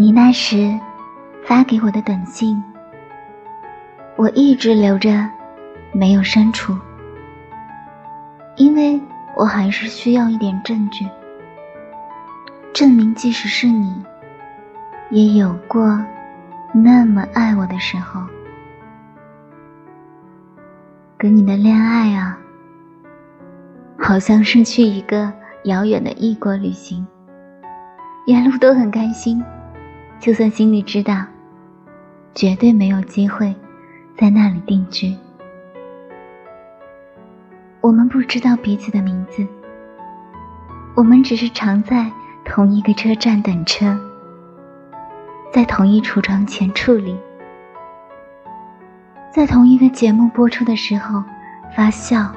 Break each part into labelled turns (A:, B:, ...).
A: 你那时发给我的短信，我一直留着，没有删除，因为我还是需要一点证据，证明即使是你，也有过那么爱我的时候。跟你的恋爱啊，好像是去一个遥远的异国旅行，沿路都很开心，就算心里知道，绝对没有机会在那里定居。我们不知道彼此的名字，我们只是常在同一个车站等车，在同一橱窗前矗立。在同一个节目播出的时候发笑，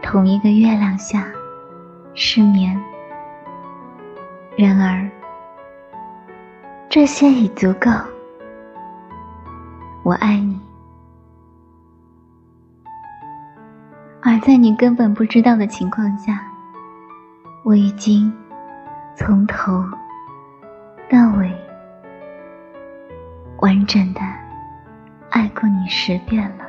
A: 同一个月亮下失眠。然而，这些已足够。我爱你，而在你根本不知道的情况下，我已经从头到尾完整的。爱过你十遍了。